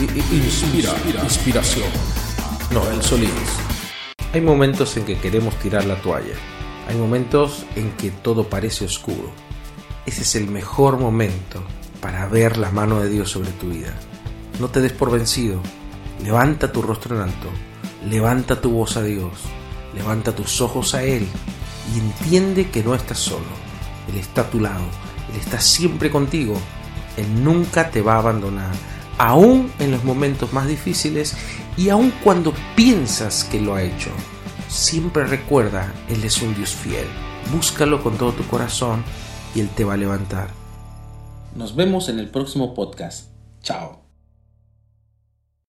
Inspira, inspiración. Noel Solís. Hay momentos en que queremos tirar la toalla. Hay momentos en que todo parece oscuro. Ese es el mejor momento para ver la mano de Dios sobre tu vida. No te des por vencido. Levanta tu rostro en alto. Levanta tu voz a Dios. Levanta tus ojos a Él y entiende que no estás solo. Él está a tu lado. Él está siempre contigo. Él nunca te va a abandonar, aún en los momentos más difíciles y aun cuando piensas que lo ha hecho. Siempre recuerda, Él es un Dios fiel. Búscalo con todo tu corazón y Él te va a levantar. Nos vemos en el próximo podcast. Chao.